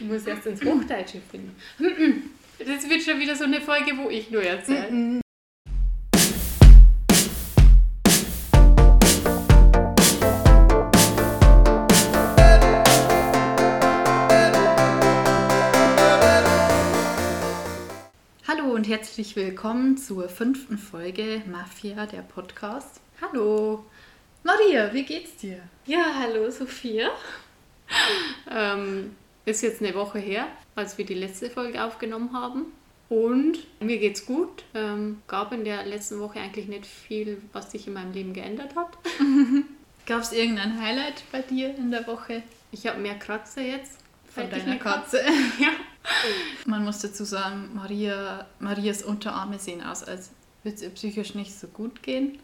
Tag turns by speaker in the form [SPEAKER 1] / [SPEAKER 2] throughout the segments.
[SPEAKER 1] Ich muss erst ins Hochdeutsche finden. Das wird schon wieder so eine Folge, wo ich nur erzähle. Hallo und herzlich willkommen zur fünften Folge Mafia, der Podcast. Hallo. Maria, wie geht's dir?
[SPEAKER 2] Ja, hallo Sophia.
[SPEAKER 1] Ähm, ist jetzt eine Woche her, als wir die letzte Folge aufgenommen haben. Und mir geht's gut. Ähm, gab in der letzten Woche eigentlich nicht viel, was sich in meinem Leben geändert hat.
[SPEAKER 2] Gab es irgendein Highlight bei dir in der Woche?
[SPEAKER 1] Ich habe mehr Kratzer jetzt.
[SPEAKER 2] Von deiner
[SPEAKER 1] eine
[SPEAKER 2] Katze?
[SPEAKER 1] Ja.
[SPEAKER 2] Man muss dazu sagen, Maria, Marias Unterarme sehen aus, als würde es ihr psychisch nicht so gut gehen.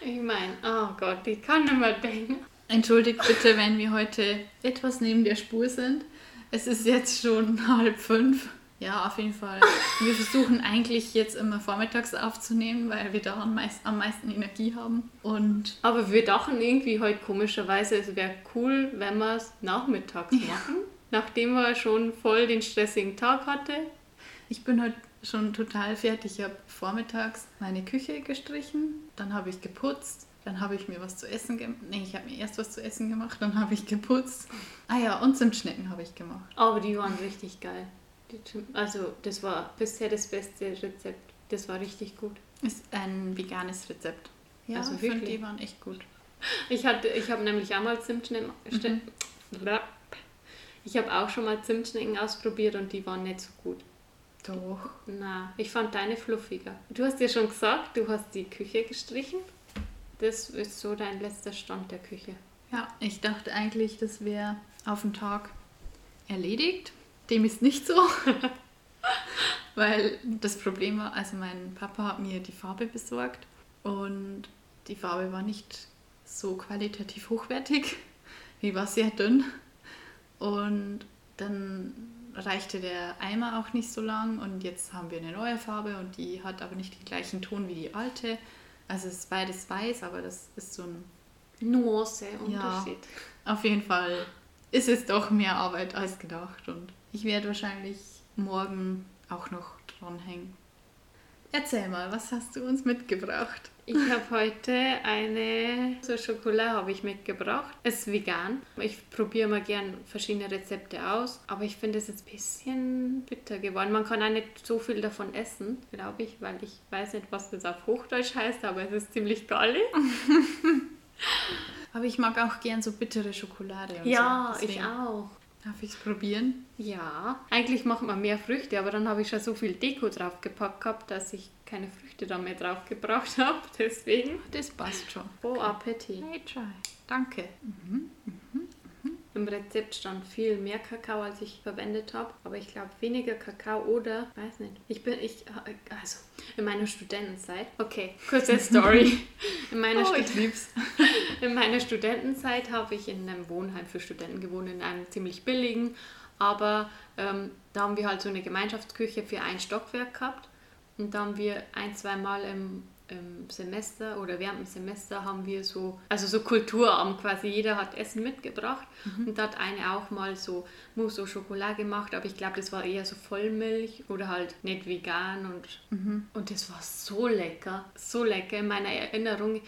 [SPEAKER 1] Ich meine, oh Gott, ich kann nicht mehr denken.
[SPEAKER 2] Entschuldigt bitte, wenn wir heute etwas neben der Spur sind. Es ist jetzt schon halb fünf. Ja, auf jeden Fall. Wir versuchen eigentlich jetzt immer vormittags aufzunehmen, weil wir da am meisten, am meisten Energie haben. Und
[SPEAKER 1] Aber wir dachten irgendwie heute komischerweise, es wäre cool, wenn wir es nachmittags machen. Nachdem wir schon voll den stressigen Tag hatte.
[SPEAKER 2] ich bin heute schon total fertig. Ich habe vormittags meine Küche gestrichen, dann habe ich geputzt, dann habe ich mir was zu essen gemacht. Nee, ich habe mir erst was zu essen gemacht, dann habe ich geputzt. Ah ja, und Zimtschnecken habe ich gemacht.
[SPEAKER 1] Aber die waren richtig geil. Also, das war bisher das beste Rezept. Das war richtig gut.
[SPEAKER 2] Ist ein veganes Rezept. Ja,
[SPEAKER 1] Also
[SPEAKER 2] ich finde, die waren echt gut.
[SPEAKER 1] Ich, hatte, ich habe nämlich auch mal Zimtschnecken. Ich habe auch schon mal Zimtschnecken ausprobiert und die waren nicht so gut.
[SPEAKER 2] Doch.
[SPEAKER 1] Na, ich fand deine fluffiger. Du hast ja schon gesagt, du hast die Küche gestrichen. Das ist so dein letzter Stand der Küche.
[SPEAKER 2] Ja, ich dachte eigentlich, das wäre auf den Tag erledigt. Dem ist nicht so. Weil das Problem war, also mein Papa hat mir die Farbe besorgt und die Farbe war nicht so qualitativ hochwertig. Die war sehr dünn. Und dann reichte der Eimer auch nicht so lang und jetzt haben wir eine neue Farbe und die hat aber nicht den gleichen Ton wie die alte. Also es ist beides weiß, aber das ist so ein
[SPEAKER 1] Nuance,
[SPEAKER 2] Ja. Auf jeden Fall ist es doch mehr Arbeit als gedacht und ich werde wahrscheinlich morgen auch noch dranhängen. Erzähl mal, was hast du uns mitgebracht?
[SPEAKER 1] Ich habe heute eine so Schokolade habe ich mitgebracht. Ist vegan. Ich probiere mal gern verschiedene Rezepte aus, aber ich finde es jetzt ein bisschen bitter geworden. Man kann auch nicht so viel davon essen, glaube ich, weil ich weiß nicht, was das auf Hochdeutsch heißt, aber es ist ziemlich geil.
[SPEAKER 2] Aber ich mag auch gern so bittere Schokolade. Und
[SPEAKER 1] Ja,
[SPEAKER 2] so.
[SPEAKER 1] ich auch.
[SPEAKER 2] Darf ich es probieren?
[SPEAKER 1] Ja, eigentlich macht man mehr Früchte, aber dann habe ich schon so viel Deko draufgepackt gehabt, dass ich keine Früchte da mehr drauf gebracht habe. Deswegen.
[SPEAKER 2] Das passt schon.
[SPEAKER 1] Bon Appetit.
[SPEAKER 2] Hey, try. Danke.
[SPEAKER 1] Im Rezept stand viel mehr Kakao, als ich verwendet habe, aber ich glaube weniger Kakao oder, weiß nicht. Ich bin, ich, also in meiner Studentenzeit, okay, kurze Story. In meiner,
[SPEAKER 2] Oh,
[SPEAKER 1] Stu-
[SPEAKER 2] ich lieb's.
[SPEAKER 1] in meiner Studentenzeit habe ich in einem Wohnheim für Studenten gewohnt, in einem ziemlich billigen, aber ähm, da haben wir halt so eine Gemeinschaftsküche für ein Stockwerk gehabt und da haben wir ein, zwei Mal im, im Semester oder während dem Semester haben wir so, also so Kulturabend quasi, jeder hat Essen mitgebracht und da hat eine auch mal so Mousse au Chocolat gemacht, aber ich glaube, das war eher so Vollmilch oder halt nicht vegan und, und das war so lecker, so lecker in meiner Erinnerung.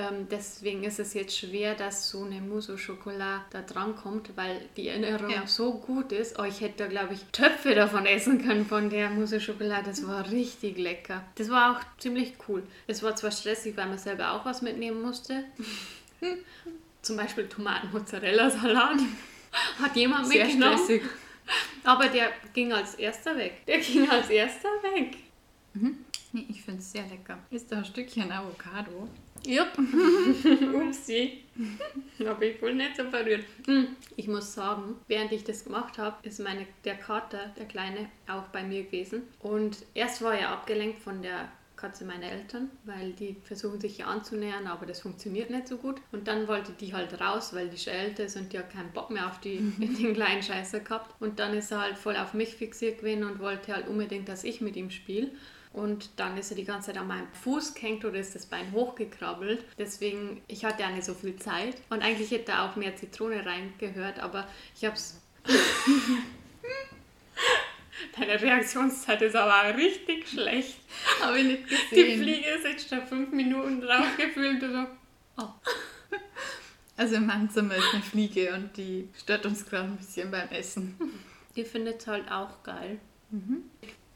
[SPEAKER 1] Ähm, deswegen ist es jetzt schwer, dass so eine Mousse au Chocolat da dran kommt, weil die Erinnerung
[SPEAKER 2] Ja.
[SPEAKER 1] so gut ist. Oh, ich hätte da, glaube ich, Töpfe davon essen können von der Mousse au Chocolat. Das war richtig lecker. Das war auch ziemlich cool. Es war zwar stressig, weil man selber auch was mitnehmen musste. Zum Beispiel Tomaten-Mozzarella-Salat. Hat jemand
[SPEAKER 2] Sehr
[SPEAKER 1] mitgenommen.
[SPEAKER 2] stressig.
[SPEAKER 1] Aber der ging als erster weg. Der ging als erster weg.
[SPEAKER 2] Nee, ich finde es sehr lecker. Ist da ein Stückchen Avocado?
[SPEAKER 1] Jupp. Upsi. Habe ich wohl nicht so berührt. Hm, Ich muss sagen, während ich das gemacht habe, ist meine, der Kater, der Kleine, auch bei mir gewesen. Und erst war er abgelenkt von der Katze meiner Eltern, weil die versuchen sich ja anzunähern, aber das funktioniert nicht so gut. Und dann wollte die halt raus, weil die schon älter ist und die hat keinen Bock mehr auf die, den kleinen Scheißer gehabt. Und dann ist er halt voll auf mich fixiert gewesen und wollte halt unbedingt, dass ich mit ihm spiele. Und dann ist er die ganze Zeit an meinem Fuß gehängt oder ist das Bein hochgekrabbelt. Deswegen, ich hatte ja nicht so viel Zeit. Und eigentlich hätte da auch mehr Zitrone reingehört, aber ich habe es Deine Reaktionszeit ist aber richtig schlecht.
[SPEAKER 2] Habe ich nicht
[SPEAKER 1] Die
[SPEAKER 2] gesehen.
[SPEAKER 1] Fliege sitzt da fünf Minuten drauf gefühlt und so. Oh.
[SPEAKER 2] Also in meinem Zimmer ist eine Fliege und die stört uns gerade ein bisschen beim Essen.
[SPEAKER 1] Die findet es halt auch geil.
[SPEAKER 2] Mhm.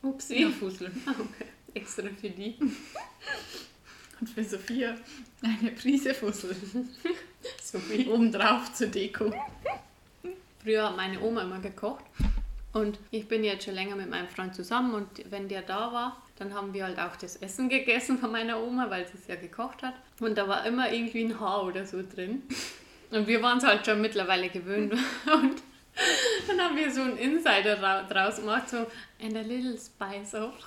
[SPEAKER 1] Upsi.
[SPEAKER 2] Ja, Fussel.
[SPEAKER 1] Okay. Extra für die.
[SPEAKER 2] Und für Sophia eine Prise Fussel.
[SPEAKER 1] So wie.
[SPEAKER 2] Obendrauf zur Deko.
[SPEAKER 1] Früher hat meine Oma immer gekocht. Und ich bin jetzt schon länger mit meinem Freund zusammen und wenn der da war, dann haben wir halt auch das Essen gegessen von meiner Oma, weil sie es ja gekocht hat. Und da war immer irgendwie ein Haar oder so drin. Und wir waren es halt schon mittlerweile gewöhnt. Und dann haben wir so einen Insider ra- draus gemacht, so and a little spice of.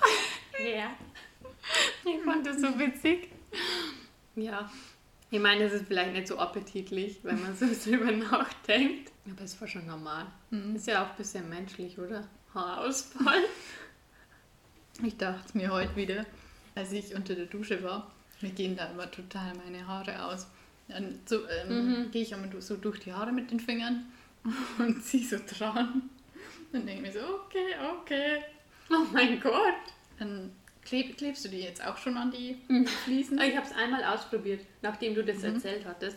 [SPEAKER 1] Ja. Ich fand das so witzig. Ja. Ich meine, es ist vielleicht nicht so appetitlich, wenn man so drüber nachdenkt. Aber es war schon normal. Ist ja auch ein bisschen menschlich, oder? Haarausfall.
[SPEAKER 2] Ich dachte mir heute wieder, als ich unter der Dusche war, mir gehen da immer total meine Haare aus. Dann so, ähm, gehe ich immer so durch die Haare mit den Fingern und ziehe so dran. Dann denke ich mir so, okay, okay.
[SPEAKER 1] Oh mein Gott.
[SPEAKER 2] Dann kleb, klebst du die jetzt auch schon an die
[SPEAKER 1] Mhm.
[SPEAKER 2] Fliesen.
[SPEAKER 1] Ich habe es einmal ausprobiert, nachdem du das erzählt hattest.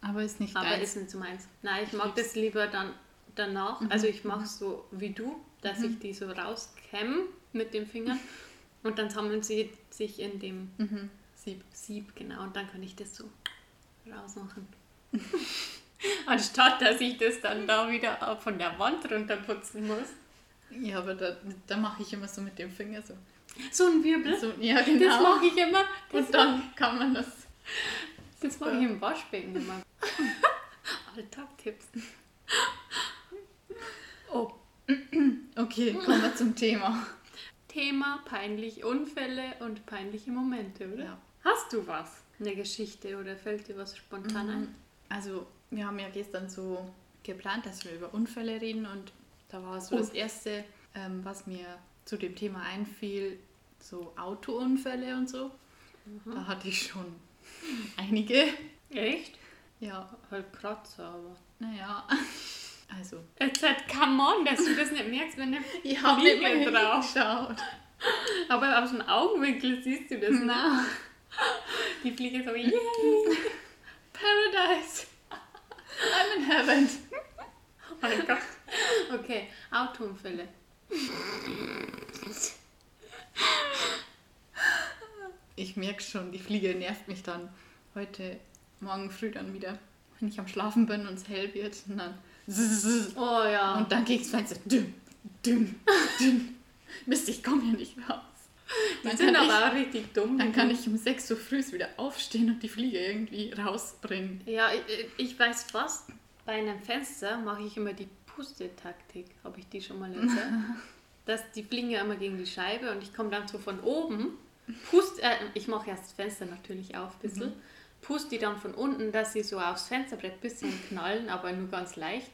[SPEAKER 2] Aber ist nicht
[SPEAKER 1] Aber
[SPEAKER 2] deins.
[SPEAKER 1] ist nicht so meins. Nein, ich mag das lieber dann danach. Also ich mache es so wie du, dass ich die so rauskämme mit den Fingern. Und dann sammeln sie sich in dem
[SPEAKER 2] Mhm. Sieb.
[SPEAKER 1] Sieb, genau. Und dann kann ich das so rausmachen. Anstatt dass ich das dann da wieder von der Wand runterputzen muss.
[SPEAKER 2] Ja, aber da, da mache ich immer so mit dem Finger so.
[SPEAKER 1] So ein Wirbel.
[SPEAKER 2] so ja,
[SPEAKER 1] Das
[SPEAKER 2] genau.
[SPEAKER 1] mache ich immer. Das,
[SPEAKER 2] Und dann kann man das.
[SPEAKER 1] das mache ich im Waschbecken immer. Alltagtipps. Oh,
[SPEAKER 2] Okay, kommen wir zum Thema.
[SPEAKER 1] Thema peinliche Unfälle und peinliche Momente, oder?
[SPEAKER 2] Ja.
[SPEAKER 1] Hast du was? Eine Geschichte oder fällt dir was spontan ein?
[SPEAKER 2] Also, wir haben ja gestern so geplant, dass wir über Unfälle reden und da war so das erste, ähm, was mir zu dem Thema einfiel, so Autounfälle und so. Da hatte ich schon einige.
[SPEAKER 1] Echt?
[SPEAKER 2] Ja,
[SPEAKER 1] Halt Kratzer, aber.
[SPEAKER 2] naja. Also,
[SPEAKER 1] Jetzt halt, come on, dass du das nicht merkst, wenn eine
[SPEAKER 2] habe
[SPEAKER 1] Fliege drauf.
[SPEAKER 2] geschaut.
[SPEAKER 1] Aber aus dem Augenwinkel siehst du das.
[SPEAKER 2] Na,
[SPEAKER 1] Die Fliege so, yay!
[SPEAKER 2] Paradise. I'm in heaven.
[SPEAKER 1] Oh mein Gott. Okay, Autounfälle.
[SPEAKER 2] Ich merke schon, die Fliege nervt mich dann heute Morgen früh dann wieder, wenn ich am Schlafen bin und es hell wird. Und dann.
[SPEAKER 1] Oh ja.
[SPEAKER 2] Und dann geht's Fenster. Dünn, dünn, dünn. Mist, ich komme hier nicht raus.
[SPEAKER 1] die
[SPEAKER 2] Dann
[SPEAKER 1] sind
[SPEAKER 2] kann,
[SPEAKER 1] aber auch richtig dumm.
[SPEAKER 2] ich, dann kann ich um 6 Uhr früh wieder aufstehen und die Fliege irgendwie rausbringen.
[SPEAKER 1] Ja, ich, ich weiß was. Bei einem Fenster mache ich immer die Pustetaktik. Habe ich die schon mal erzählt? Dass die fliegen ja immer gegen die Scheibe und ich komme dann so von oben, pust, äh, ich mache erst das Fenster natürlich auf ein bisschen, pust die dann von unten, dass sie so aufs Fensterbrett ein bisschen knallen, aber nur ganz leicht,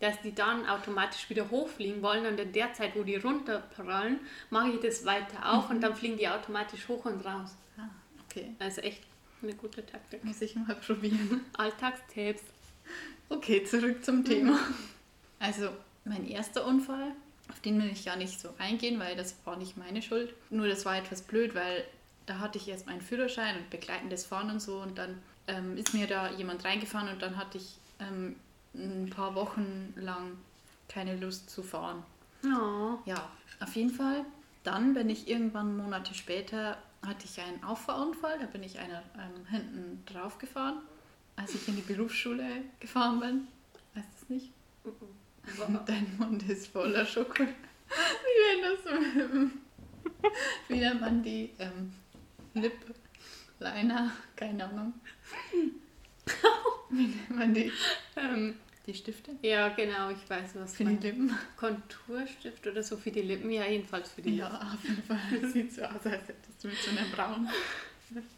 [SPEAKER 1] dass die dann automatisch wieder hochfliegen wollen und in der Zeit, wo die runterprallen, mache ich das weiter auf und dann fliegen die automatisch hoch und raus.
[SPEAKER 2] Ah, okay.
[SPEAKER 1] Also echt eine gute Taktik.
[SPEAKER 2] Muss ich mal probieren.
[SPEAKER 1] Alltagstipps.
[SPEAKER 2] Okay, zurück zum Thema. Also, mein erster Unfall, auf den will ich gar nicht so eingehen, weil das war nicht meine Schuld. Nur das war etwas blöd, weil da hatte ich erst meinen Führerschein und begleitendes Fahren und so und dann ähm, ist mir da jemand reingefahren und dann hatte ich ähm, ein paar Wochen lang keine Lust zu fahren.
[SPEAKER 1] Oh.
[SPEAKER 2] Ja, auf jeden Fall. Dann bin ich irgendwann Monate später, hatte ich einen Auffahrunfall, da bin ich einer ähm, hinten drauf gefahren, als ich in die Berufsschule gefahren bin. Weißt du es nicht? Dein Mund ist voller Schokolade. Wie wenn das so mit dem- Wie nennt man die ähm, Lip Liner? Keine Ahnung. Wie nennt man die?
[SPEAKER 1] Ähm,
[SPEAKER 2] Die Stifte?
[SPEAKER 1] ja, genau, ich weiß, was
[SPEAKER 2] Für die. Lippen?
[SPEAKER 1] Konturstift oder so für die Lippen, ja, jedenfalls für die
[SPEAKER 2] Ja, auf jeden Fall. Das sieht so aus, als hättest du mit so einem Braun.
[SPEAKER 1] Lippen.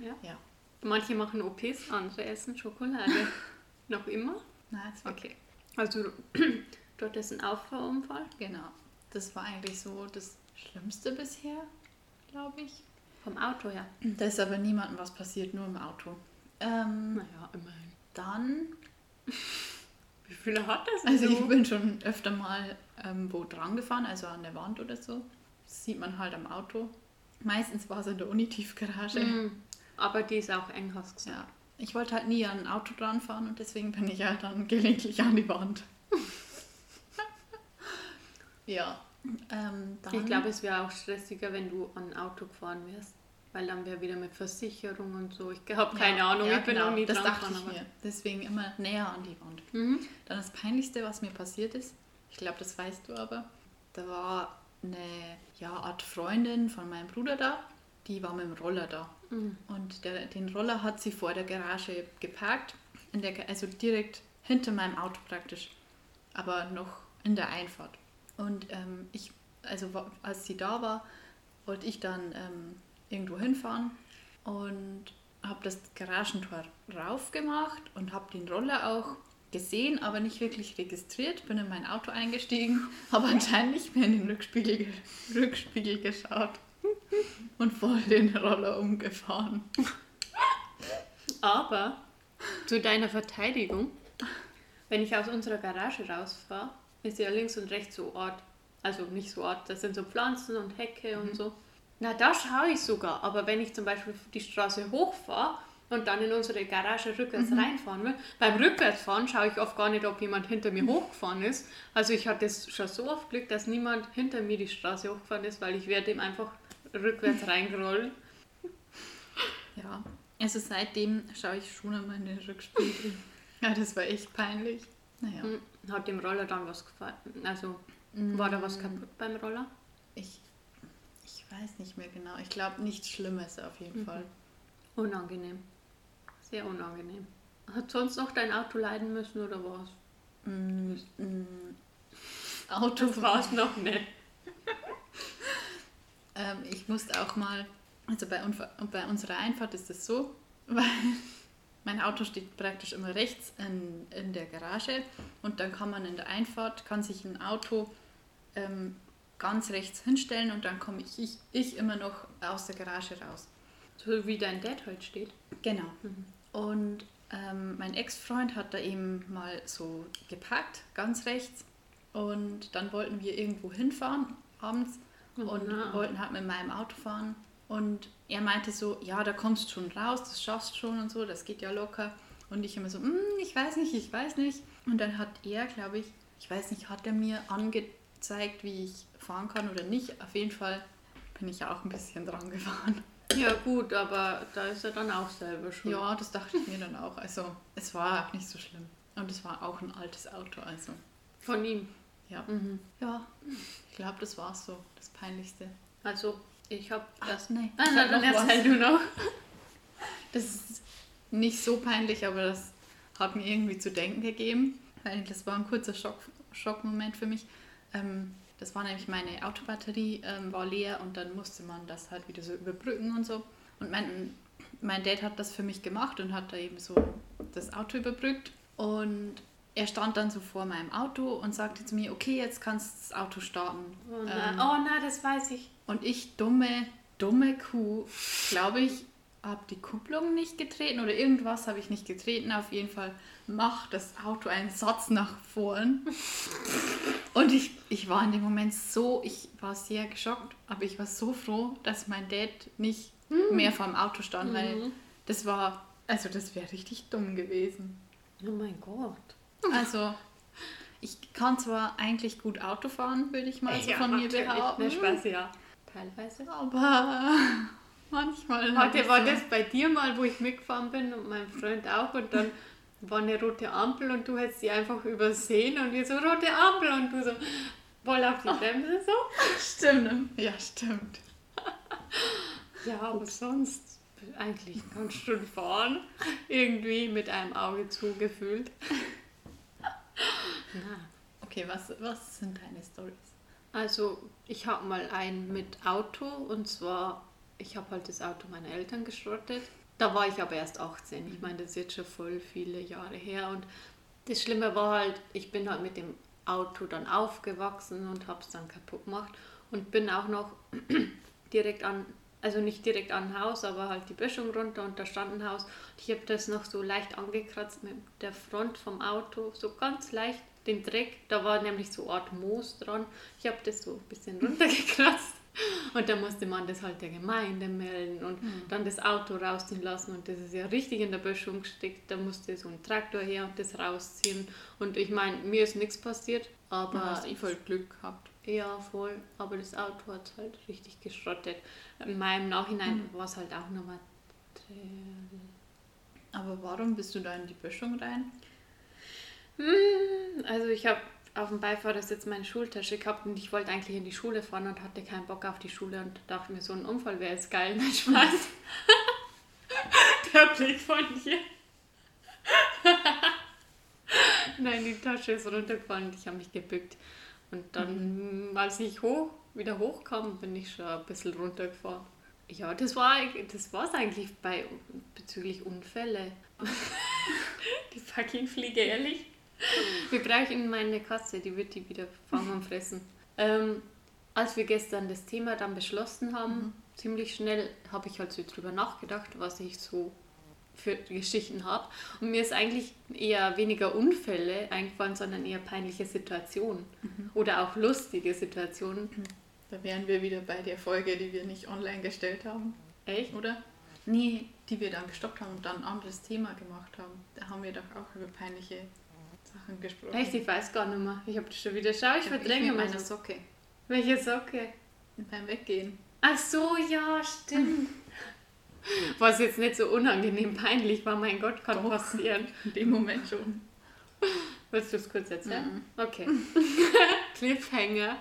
[SPEAKER 1] Ja.
[SPEAKER 2] Ja.
[SPEAKER 1] Manche machen OPs, andere essen Schokolade. Noch immer?
[SPEAKER 2] Nein, es war
[SPEAKER 1] Okay. Also, dort ist ein Auffahrunfall
[SPEAKER 2] Genau. Das war eigentlich so das Schlimmste bisher, glaube ich.
[SPEAKER 1] vom Auto her.
[SPEAKER 2] Da ist aber niemandem was passiert, nur im Auto. Ähm,
[SPEAKER 1] Naja, immerhin.
[SPEAKER 2] dann
[SPEAKER 1] Wie viele hat das
[SPEAKER 2] Also ich bin schon öfter mal ähm, wo dran gefahren, also an der Wand oder so. Das sieht man halt am Auto. Meistens war es in der Unitiefgarage.
[SPEAKER 1] Mhm. Aber die ist auch eng, hast du gesagt.
[SPEAKER 2] Ja. Ich wollte halt nie an ein Auto dran fahren und deswegen bin ich ja dann gelegentlich an die Wand. ja. Ähm,
[SPEAKER 1] Ich glaube, es wäre auch stressiger, wenn du an ein Auto gefahren wärst. Weil dann wäre wieder mit Versicherung und so. Ich habe keine
[SPEAKER 2] ja,
[SPEAKER 1] Ahnung,
[SPEAKER 2] ja,
[SPEAKER 1] ich bin
[SPEAKER 2] genau,
[SPEAKER 1] noch nie
[SPEAKER 2] Das
[SPEAKER 1] dran
[SPEAKER 2] dachte
[SPEAKER 1] gefahren.
[SPEAKER 2] ich mir. Deswegen immer näher an die Wand.
[SPEAKER 1] Mhm.
[SPEAKER 2] Dann das Peinlichste, was mir passiert ist, ich glaube, das weißt du aber, da war eine ja, Art Freundin von meinem Bruder da, die war mit dem Roller da.
[SPEAKER 1] Mhm.
[SPEAKER 2] Und der, den Roller hat sie vor der Garage geparkt, in der, also direkt hinter meinem Auto praktisch, aber noch in der Einfahrt. Und ähm, ich, also als sie da war, wollte ich dann ähm, irgendwo hinfahren und habe das Garagentor raufgemacht und habe den Roller auch gesehen, aber nicht wirklich registriert. Bin in mein Auto eingestiegen, habe anscheinend nicht mehr in den Rückspiegel, ge- Rückspiegel geschaut und voll den Roller umgefahren.
[SPEAKER 1] Aber zu deiner Verteidigung, wenn ich aus unserer Garage rausfahre, ist ja links und rechts so Ort. Also nicht so Ort, das sind so Pflanzen und Hecke und so. Na, da schaue ich sogar. Aber wenn ich zum Beispiel die Straße hochfahre und dann in unsere Garage rückwärts reinfahren will, beim Rückwärtsfahren schaue ich oft gar nicht, ob jemand hinter mir hochgefahren ist. Also ich hatte es schon so oft Glück, dass niemand hinter mir die Straße hochgefahren ist, weil ich werde ihm einfach rückwärts reingerollt.
[SPEAKER 2] Ja, also seitdem schaue ich schon einmal in den Rückspiegel. Ja, das war echt peinlich. Naja,
[SPEAKER 1] Hm, Hat dem Roller dann was gefallen? Also war da was kaputt beim Roller?
[SPEAKER 2] ich weiß nicht mehr genau. Ich glaube, nichts Schlimmes auf jeden Fall.
[SPEAKER 1] Unangenehm. Sehr unangenehm. Hat sonst noch dein Auto leiden müssen oder was?
[SPEAKER 2] Mm, mm, Auto
[SPEAKER 1] war es noch nicht.
[SPEAKER 2] Ähm, ich musste auch mal, also bei, bei unserer Einfahrt ist es so, weil mein Auto steht praktisch immer rechts in, in der Garage und dann kann man in der Einfahrt, kann sich ein Auto ähm, ganz rechts hinstellen und dann komme ich, ich, ich immer noch aus der Garage raus.
[SPEAKER 1] So wie dein Dad heute steht.
[SPEAKER 2] Genau. Und ähm, mein Ex-Freund hat da eben mal so geparkt, ganz rechts. Und dann wollten wir irgendwo hinfahren abends
[SPEAKER 1] Oh,
[SPEAKER 2] und
[SPEAKER 1] na.
[SPEAKER 2] wollten halt mit meinem Auto fahren. Und er meinte so, ja, da kommst schon raus, das schaffst schon und so, das geht ja locker. Und ich immer so, "Mm, ich weiß nicht, ich weiß nicht. Und dann hat er, glaube ich, ich weiß nicht, hat er mir angezeigt, wie ich fahren kann oder nicht. Auf jeden Fall bin ich auch ein bisschen dran gefahren.
[SPEAKER 1] Ja gut, aber da ist er dann auch selber schon.
[SPEAKER 2] Ja, das dachte ich mir dann auch. Also, es war auch nicht so schlimm. Und es war auch ein altes Auto, also.
[SPEAKER 1] Von ihm.
[SPEAKER 2] Ja.
[SPEAKER 1] Mhm.
[SPEAKER 2] Ja, ich glaube, das war so das Peinlichste.
[SPEAKER 1] Also ich habe das.
[SPEAKER 2] nee.
[SPEAKER 1] Ah,
[SPEAKER 2] ich
[SPEAKER 1] na,
[SPEAKER 2] hab
[SPEAKER 1] dann erzähl du noch.
[SPEAKER 2] Das ist nicht so peinlich, aber das hat mir irgendwie zu denken gegeben. Weil das war ein kurzer Schock, Schockmoment für mich. Ähm, das war nämlich meine Autobatterie ähm, war leer und dann musste man das halt wieder so überbrücken und so. Und mein, mein Dad hat das für mich gemacht und hat da eben so das Auto überbrückt. Und er stand dann so vor meinem Auto und sagte zu mir, okay, jetzt kannst du das Auto starten.
[SPEAKER 1] Oh na,
[SPEAKER 2] Ähm,
[SPEAKER 1] oh, das weiß ich.
[SPEAKER 2] und ich, dumme, dumme Kuh, glaube ich, habe die Kupplung nicht getreten oder irgendwas habe ich nicht getreten. Auf jeden Fall macht das Auto einen Satz nach vorn. Und ich, ich war in dem Moment so, ich war sehr geschockt, aber ich war so froh, dass mein Dad nicht mehr vor dem Auto stand, weil das war, also das wäre richtig dumm gewesen.
[SPEAKER 1] Oh mein Gott.
[SPEAKER 2] Also, ich kann zwar eigentlich gut Auto fahren, würde ich mal so
[SPEAKER 1] Ja,
[SPEAKER 2] von mir behaupten.
[SPEAKER 1] Ne, Spaß, ja. Teilweise.
[SPEAKER 2] Aber manchmal.
[SPEAKER 1] Warte, war
[SPEAKER 2] so-
[SPEAKER 1] das bei dir mal, wo ich mitgefahren bin und mein Freund auch und dann war eine rote Ampel und du hättest sie einfach übersehen und wir so rote Ampel und du so voll auf die Bremse so.
[SPEAKER 2] Stimmt. Ja, stimmt.
[SPEAKER 1] Ja, aber sonst eigentlich ganz schön fahren. Irgendwie mit einem Auge zugefühlt. Na,
[SPEAKER 2] Okay, was, was sind deine Stories?
[SPEAKER 1] Also, ich habe mal einen mit Auto und zwar, ich habe halt das Auto meiner Eltern geschrottet. Da war ich aber erst 18. Ich meine, das ist jetzt schon voll viele Jahre her. Und das Schlimme war halt, ich bin halt mit dem Auto dann aufgewachsen und habe es dann kaputt gemacht und bin auch noch direkt an also nicht direkt an Haus, aber halt die Böschung runter und da stand ein Haus. Ich habe das noch so leicht angekratzt mit der Front vom Auto, so ganz leicht den Dreck. Da war nämlich so eine Art Moos dran. Ich habe das so ein bisschen runtergekratzt. Und dann musste man das halt der Gemeinde melden und mhm. dann das Auto rausziehen lassen. Und das ist ja richtig in der Böschung gesteckt. Da musste so ein Traktor her und das rausziehen. Und ich meine, mir ist nichts passiert, aber. Du
[SPEAKER 2] hast eh voll Glück gehabt.
[SPEAKER 1] Ja, voll. Aber das Auto hat halt richtig geschrottet. In meinem Nachhinein mhm. war es halt auch nochmal.
[SPEAKER 2] Aber warum bist du da in die Böschung rein?
[SPEAKER 1] Hm, also ich habe auf dem Beifahrersitz meine Schultasche gehabt und ich wollte eigentlich in die Schule fahren und hatte keinen Bock auf die Schule und dachte mir, so ein Unfall wäre jetzt geil. Nein, Spaß. Der Blick von dir. Nein, die Tasche ist runtergefallen und ich habe mich gebückt. Und dann, mhm. als ich hoch, wieder hochkam, bin ich schon ein bisschen runtergefahren. Ja, das war das war's eigentlich bei bezüglich Unfälle. die fucking Fliege, ehrlich. Wir brauchen meine Katze, die wird die wieder fangen und fressen. Ähm, als wir gestern das Thema dann beschlossen haben, mhm. ziemlich schnell habe ich halt so drüber nachgedacht, was ich so für Geschichten habe. Und mir ist eigentlich eher weniger Unfälle eingefallen, sondern eher peinliche Situationen mhm. oder auch lustige Situationen. Mhm.
[SPEAKER 2] Da wären wir wieder bei der Folge, die wir nicht online gestellt haben.
[SPEAKER 1] Echt?
[SPEAKER 2] Oder? Nee, die wir dann gestoppt haben und dann ein anderes Thema gemacht haben. Da haben wir doch auch über peinliche Sachen gesprochen.
[SPEAKER 1] Echt? Ich weiß gar nicht mehr. Ich habe das schon wieder. Schau, ich verdränge
[SPEAKER 2] meine Socke.
[SPEAKER 1] Welche Socke?
[SPEAKER 2] Beim Weggehen.
[SPEAKER 1] Ach so, ja, stimmt. Was jetzt nicht so unangenehm peinlich war, mein Gott, kann Doch, passieren.
[SPEAKER 2] In dem Moment schon.
[SPEAKER 1] Willst du es kurz erzählen? Mhm. Okay. Cliffhanger.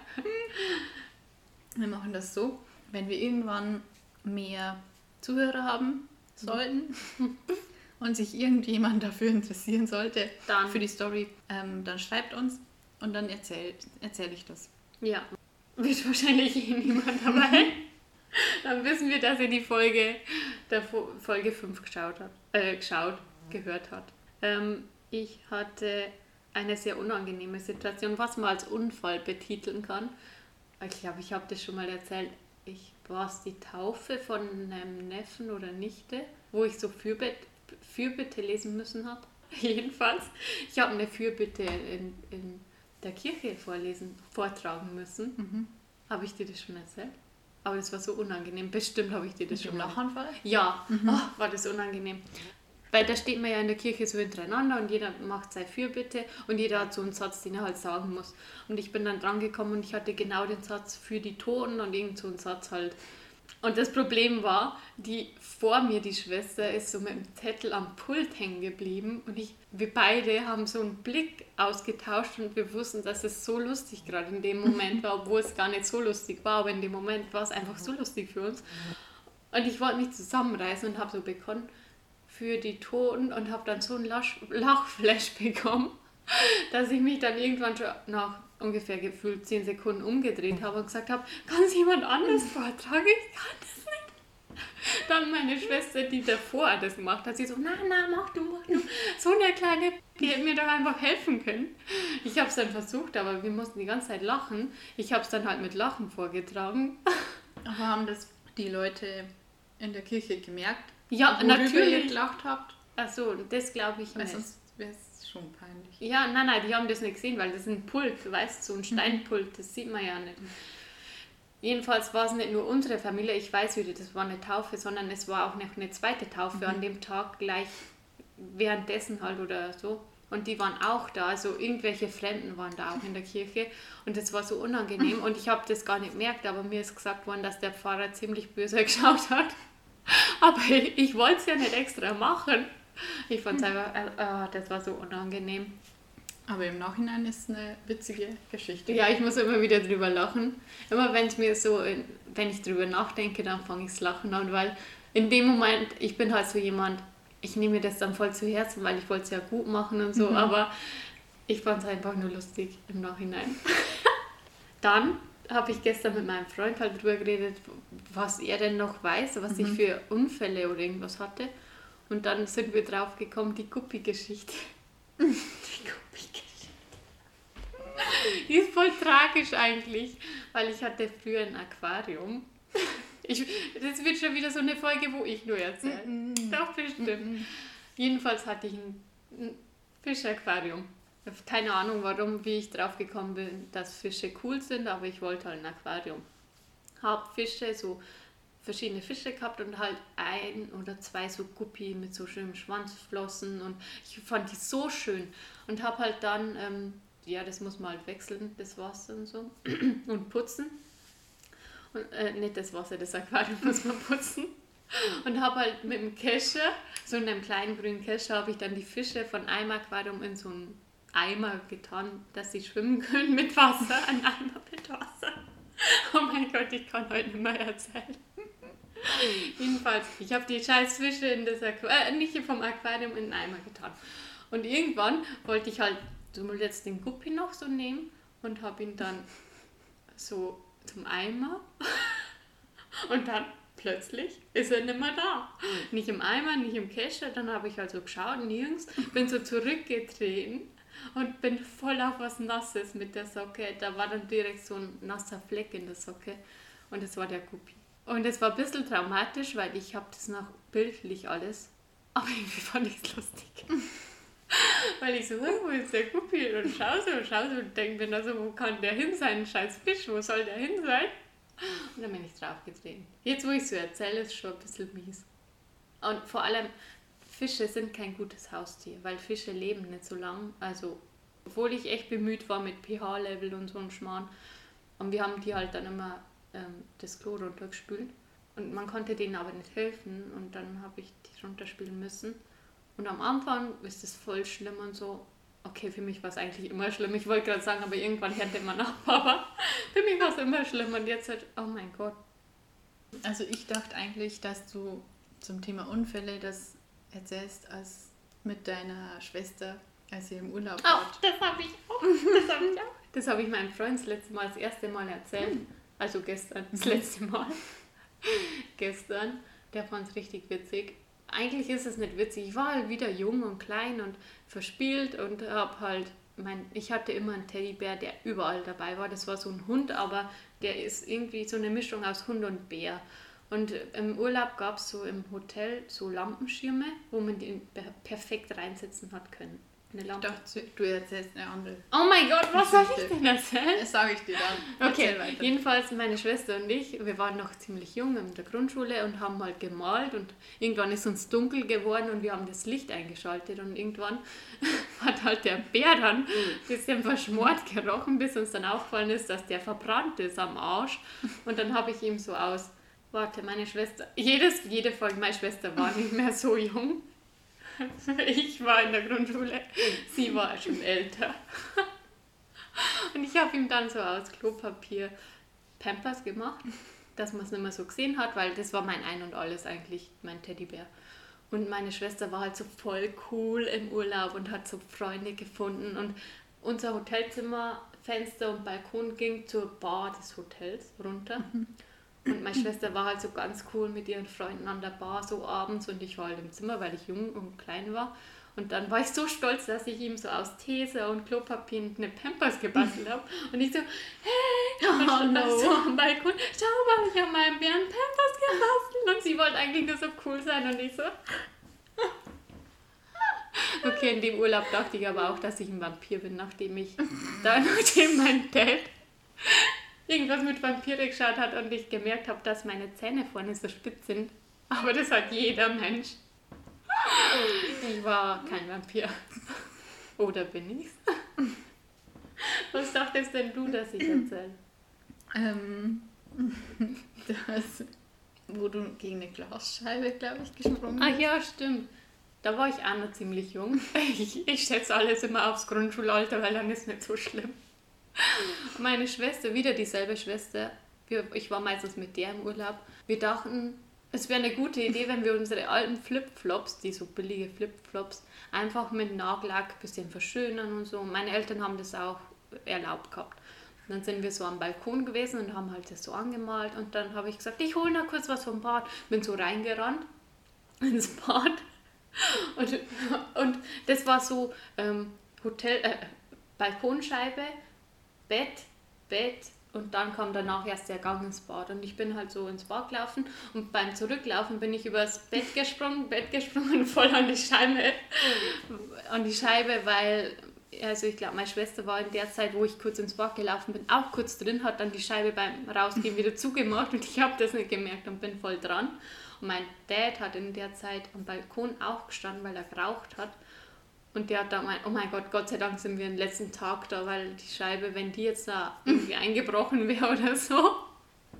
[SPEAKER 2] Wir machen das so, wenn wir irgendwann mehr Zuhörer haben sollten und sich irgendjemand dafür interessieren sollte, dann. für die Story, ähm, dann schreibt uns und dann erzähle erzähl ich das.
[SPEAKER 1] Ja, wird wahrscheinlich eh niemand dabei. Dann wissen wir, dass er die Folge der Folge 5 geschaut hat, äh, geschaut, gehört hat. Ähm, ich hatte eine sehr unangenehme Situation, was man als Unfall betiteln kann. Ich glaube, ich habe das schon mal erzählt. Ich war es die Taufe von einem Neffen oder Nichte, wo ich so Fürbitte, Fürbitte lesen müssen habe. Jedenfalls, ich habe eine Fürbitte in, in der Kirche vorlesen, vortragen müssen. Mhm. Habe ich dir das schon erzählt? Aber das war so unangenehm. Bestimmt habe ich dir das Mit schon.
[SPEAKER 2] Lachanfall?
[SPEAKER 1] Ja, mhm. oh, war das unangenehm. Weil da steht man ja in der Kirche so hintereinander und jeder macht seine Fürbitte und jeder hat so einen Satz, den er halt sagen muss. Und ich bin dann dran gekommen und ich hatte genau den Satz für die Toten und irgend so einen Satz halt und das Problem war, die vor mir, die Schwester, ist so mit dem Zettel am Pult hängen geblieben und ich, wir beide haben so einen Blick ausgetauscht und wir wussten, dass es so lustig gerade in dem Moment war, obwohl es gar nicht so lustig war, aber in dem Moment war es einfach so lustig für uns. Und ich wollte mich zusammenreißen und habe so begonnen für die Toten und habe dann so einen Lachflash bekommen, dass ich mich dann irgendwann schon nach ungefähr gefühlt zehn Sekunden umgedreht habe und gesagt habe, kann es jemand anders vortragen? Ich kann das nicht. Dann meine Schwester, die davor das gemacht hat, sie so, na, na, mach du, mach du. So eine kleine, die hätte mir doch einfach helfen können. Ich habe es dann versucht, aber wir mussten die ganze Zeit lachen. Ich habe es dann halt mit Lachen vorgetragen.
[SPEAKER 2] Aber haben das die Leute in der Kirche gemerkt?
[SPEAKER 1] Ja, natürlich.
[SPEAKER 2] ihr gelacht habt?
[SPEAKER 1] Ach so, das glaube ich
[SPEAKER 2] nicht. Sonst wäre es schon peinlich.
[SPEAKER 1] Ja, nein, nein, die haben das nicht gesehen, weil das ist ein Pult, weißt du, so ein Steinpult, das sieht man ja nicht. Jedenfalls war es nicht nur unsere Familie, ich weiß wieder, das war eine Taufe, sondern es war auch noch eine zweite Taufe mhm. an dem Tag gleich währenddessen halt oder so. Und die waren auch da, also irgendwelche Fremden waren da auch in der Kirche. Und das war so unangenehm. Und ich habe das gar nicht gemerkt, aber mir ist gesagt worden, dass der Pfarrer ziemlich böse geschaut hat. Aber ich wollte es ja nicht extra machen. Ich fand es einfach, äh, äh, das war so unangenehm.
[SPEAKER 2] Aber im Nachhinein ist es eine witzige Geschichte.
[SPEAKER 1] Ja, ich muss immer wieder drüber lachen. Immer wenn es mir so, wenn ich drüber nachdenke, dann fange ich es lachen an, weil in dem Moment, ich bin halt so jemand, ich nehme mir das dann voll zu Herzen, weil ich wollte es ja gut machen und so, mhm. aber ich fand es einfach nur lustig im Nachhinein. dann habe ich gestern mit meinem Freund halt drüber geredet, was er denn noch weiß, was mhm. ich für Unfälle oder irgendwas hatte. Und dann sind wir drauf gekommen, die Guppi-Geschichte. die Guppi-Geschichte. Die ist voll tragisch eigentlich, weil ich hatte früher ein Aquarium. Ich, das wird schon wieder so eine Folge, wo ich nur erzähle. Mm -mm. Doch, bestimmt. Mm Jedenfalls hatte ich ein, ein Fischaquarium. Keine Ahnung, warum, wie ich drauf gekommen bin, dass Fische cool sind, aber ich wollte halt ein Aquarium. Hab Fische, so verschiedene Fische gehabt und halt ein oder zwei so Guppi mit so schönen Schwanzflossen und ich fand die so schön und habe halt dann, ähm, ja, das muss man halt wechseln, das Wasser und so und putzen. Und, äh, nicht das Wasser, das Aquarium muss man putzen. Und habe halt mit dem Kescher, so in einem kleinen grünen Kescher, habe ich dann die Fische von einem Aquarium in so einen Eimer getan, dass sie schwimmen können mit Wasser, ein Eimer mit Wasser. Oh mein Gott, ich kann heute nicht mehr erzählen. Jedenfalls, ich habe die scheiß Fische in das Aquarium, äh, nicht vom Aquarium in den Eimer getan. Und irgendwann wollte ich halt so jetzt den Guppi noch so nehmen und habe ihn dann so zum Eimer und dann plötzlich ist er nicht mehr da. Nicht im Eimer, nicht im Kescher. Dann habe ich also geschaut, nirgends. Bin so zurückgetreten und bin voll auf was Nasses mit der Socke. Da war dann direkt so ein nasser Fleck in der Socke und das war der Guppi. Und es war ein bisschen traumatisch, weil ich habe das noch bildlich alles, aber irgendwie fand ich es lustig. weil ich so, wo ist der Guppi? Und schau so und schau so und denke mir, also, wo kann der hin sein? Scheiß Fisch, wo soll der hin sein? Und dann bin ich draufgetreten. Jetzt, wo ich so erzähle, ist schon ein bisschen mies. Und vor allem, Fische sind kein gutes Haustier, weil Fische leben nicht so lang. Also, obwohl ich echt bemüht war mit pH-Level und so einem Schmarrn. Und wir haben die halt dann immer ähm, das Klo runtergespült. Und man konnte denen aber nicht helfen und dann habe ich die runterspülen müssen. Und am Anfang ist es voll schlimm und so. Okay, für mich war es eigentlich immer schlimm. Ich wollte gerade sagen, aber irgendwann hörte man ab. Aber für mich war es immer schlimm und jetzt halt, oh mein Gott.
[SPEAKER 2] Also ich dachte eigentlich, dass du zum Thema Unfälle das erzählst als mit deiner Schwester, als ihr im Urlaub
[SPEAKER 1] oh, wart. das habe ich auch. Das habe ich auch. Das habe ich meinem Freund das letzte Mal, das erste Mal erzählt. Hm. Also gestern, das letzte Mal. gestern. Der fand es richtig witzig. Eigentlich ist es nicht witzig. Ich war halt wieder jung und klein und verspielt und habe halt mein, ich hatte immer einen Teddybär, der überall dabei war. Das war so ein Hund, aber der ist irgendwie so eine Mischung aus Hund und Bär. Und im Urlaub gab es so im Hotel so Lampenschirme, wo man den perfekt reinsetzen hat können
[SPEAKER 2] eine Lampe. Ich dachte, du erzählst eine andere.
[SPEAKER 1] Oh mein Gott, was soll ich denn erzählen?
[SPEAKER 2] Das sage ich dir dann.
[SPEAKER 1] Okay, jedenfalls meine Schwester und ich, wir waren noch ziemlich jung in der Grundschule und haben halt gemalt und irgendwann ist uns dunkel geworden und wir haben das Licht eingeschaltet und irgendwann hat halt der Bär dann ein bisschen verschmort gerochen, bis uns dann aufgefallen ist, dass der verbrannt ist am Arsch und dann habe ich ihm so aus Warte, meine Schwester, jedes, jede Folge, meine Schwester war nicht mehr so jung. Ich war in der Grundschule, sie war schon älter. Und ich habe ihm dann so aus Klopapier Pampers gemacht, dass man es nicht mehr so gesehen hat, weil das war mein Ein und Alles eigentlich, mein Teddybär. Und meine Schwester war halt so voll cool im Urlaub und hat so Freunde gefunden. Und unser Hotelzimmer, Fenster und Balkon ging zur Bar des Hotels runter. Mhm. Und meine Schwester war halt so ganz cool mit ihren Freunden an der Bar so abends und ich war halt im Zimmer, weil ich jung und klein war. Und dann war ich so stolz, dass ich ihm so aus Tese und Klopapier eine Pampers gebastelt habe. Und ich so, hey! Und oh, no. so am Balkon, schau mal, ich habe meinem Bären Pampers gebastelt. Und sie wollte eigentlich nur so cool sein und ich so. Okay, in dem Urlaub dachte ich aber auch, dass ich ein Vampir bin, nachdem ich, da, nachdem mein Dad irgendwas mit Vampire geschaut hat und ich gemerkt habe, dass meine Zähne vorne so spitz sind. Aber das hat jeder Mensch. Ich war kein Vampir. Oder bin ich's? Was dachtest denn du, dass ich erzähle?
[SPEAKER 2] Ähm, das, wo du gegen eine Glasscheibe, glaube ich, gesprungen
[SPEAKER 1] bist. Ach ja, stimmt. Da war ich auch noch ziemlich jung. Ich, ich schätze alles immer aufs Grundschulalter, weil dann ist nicht so schlimm. Meine Schwester, wieder dieselbe Schwester, ich war meistens mit der im Urlaub. Wir dachten, es wäre eine gute Idee, wenn wir unsere alten Flipflops, die so billige Flipflops, einfach mit Nagellack ein bisschen verschönern und so. Meine Eltern haben das auch erlaubt gehabt. Und dann sind wir so am Balkon gewesen und haben halt das so angemalt. Und dann habe ich gesagt, ich hole noch kurz was vom Bad. Bin so reingerannt ins Bad. Und, und das war so ähm, Hotel, äh, Balkonscheibe Bett, Bett und dann kam danach erst der Gang ins Bad. Und ich bin halt so ins Bad gelaufen und beim Zurücklaufen bin ich übers Bett gesprungen, Bett gesprungen, voll an die Scheibe, an die Scheibe, weil, also ich glaube, meine Schwester war in der Zeit, wo ich kurz ins Bad gelaufen bin, auch kurz drin, hat dann die Scheibe beim Rausgehen wieder zugemacht und ich habe das nicht gemerkt und bin voll dran. Und mein Dad hat in der Zeit am Balkon auch gestanden, weil er geraucht hat. Und der hat da gemeint, oh mein Gott, Gott sei Dank sind wir den letzten Tag da, weil die Scheibe, wenn die jetzt da irgendwie eingebrochen wäre oder so,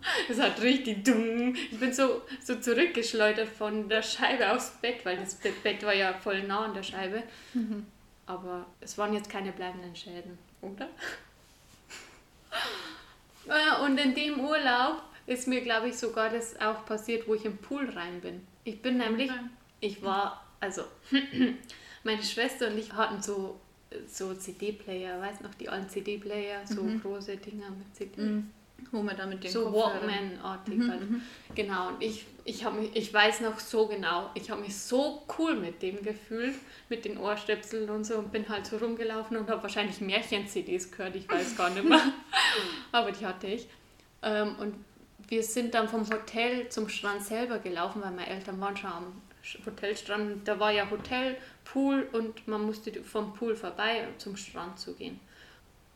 [SPEAKER 1] das hat richtig dumm. Ich bin so, so zurückgeschleudert von der Scheibe aufs Bett, weil das Bett war ja voll nah an der Scheibe. Mhm. Aber es waren jetzt keine bleibenden Schäden, oder? Und in dem Urlaub ist mir, glaube ich, sogar das auch passiert, wo ich im Pool rein bin. Ich bin nämlich, ich war, also meine Schwester und ich hatten so, so CD-Player, weiß noch, die alten CD-Player, so mhm. große Dinger mit CD. Mhm.
[SPEAKER 2] Wo man damit den
[SPEAKER 1] So Walkman-artig mhm, halt. Mhm. Genau, und ich, ich, mich, ich weiß noch so genau, ich habe mich so cool mit dem gefühlt, mit den Ohrstöpseln und so und bin halt so rumgelaufen und habe wahrscheinlich Märchen-CDs gehört, ich weiß gar nicht mehr. Aber die hatte ich. Ähm, und wir sind dann vom Hotel zum Strand selber gelaufen, weil meine Eltern waren schon am Hotelstrand. Da war ja Hotel, Pool und man musste vom Pool vorbei, um zum Strand zu gehen.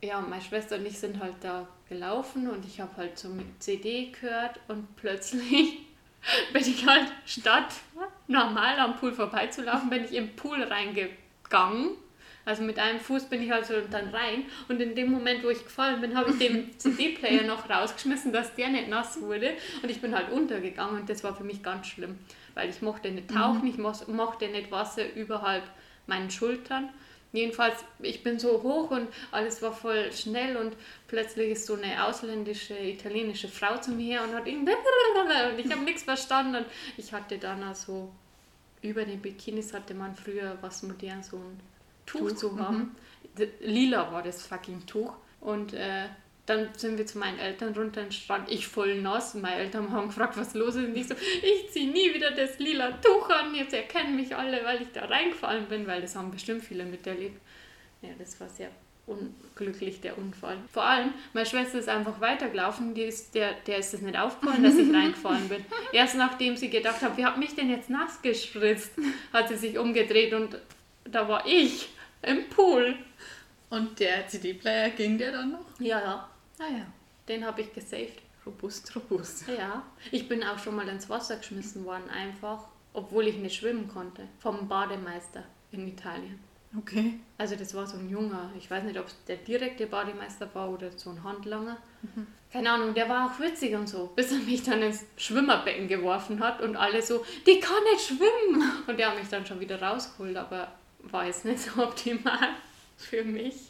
[SPEAKER 1] Ja, meine Schwester und ich sind halt da gelaufen und ich habe halt so mit CD gehört und plötzlich bin ich halt statt normal am Pool vorbeizulaufen, bin ich im Pool reingegangen. Also mit einem Fuß bin ich also dann rein und in dem Moment, wo ich gefallen bin, habe ich den CD-Player noch rausgeschmissen, dass der nicht nass wurde und ich bin halt untergegangen und das war für mich ganz schlimm weil ich mochte nicht tauchen, mhm. ich mochte nicht Wasser überhalb meinen Schultern. Jedenfalls, ich bin so hoch und alles war voll schnell und plötzlich ist so eine ausländische, italienische Frau zu mir her und hat irgendwie und ich habe nichts verstanden und ich hatte dann also über den Bikinis hatte man früher was modern so ein Tuch, Tuch zu haben. Mhm. Lila war das fucking Tuch und äh, dann sind wir zu meinen Eltern runter und stand ich voll nass. Meine Eltern haben gefragt, was los ist. Und ich so, ich ziehe nie wieder das lila Tuch an. Jetzt erkennen mich alle, weil ich da reingefallen bin, weil das haben bestimmt viele miterlebt. Ja, das war sehr unglücklich, der Unfall. Vor allem, meine Schwester ist einfach weitergelaufen, die ist, der, der ist es nicht aufgefallen, dass ich reingefallen bin. Erst nachdem sie gedacht hat, wie hat mich denn jetzt nass gespritzt, hat sie sich umgedreht und da war ich im Pool.
[SPEAKER 2] Und der CD-Player ging der dann noch?
[SPEAKER 1] Ja, ja.
[SPEAKER 2] Ah ja.
[SPEAKER 1] Den habe ich gesaved.
[SPEAKER 2] Robust, robust.
[SPEAKER 1] Ja. Ich bin auch schon mal ins Wasser geschmissen worden, einfach, obwohl ich nicht schwimmen konnte. Vom Bademeister in Italien.
[SPEAKER 2] Okay.
[SPEAKER 1] Also das war so ein junger, ich weiß nicht, ob es der direkte Bademeister war oder so ein Handlanger. Mhm. Keine Ahnung, der war auch witzig und so, bis er mich dann ins Schwimmerbecken geworfen hat und alle so, die kann nicht schwimmen. Und der hat mich dann schon wieder rausgeholt, aber war jetzt nicht so optimal für mich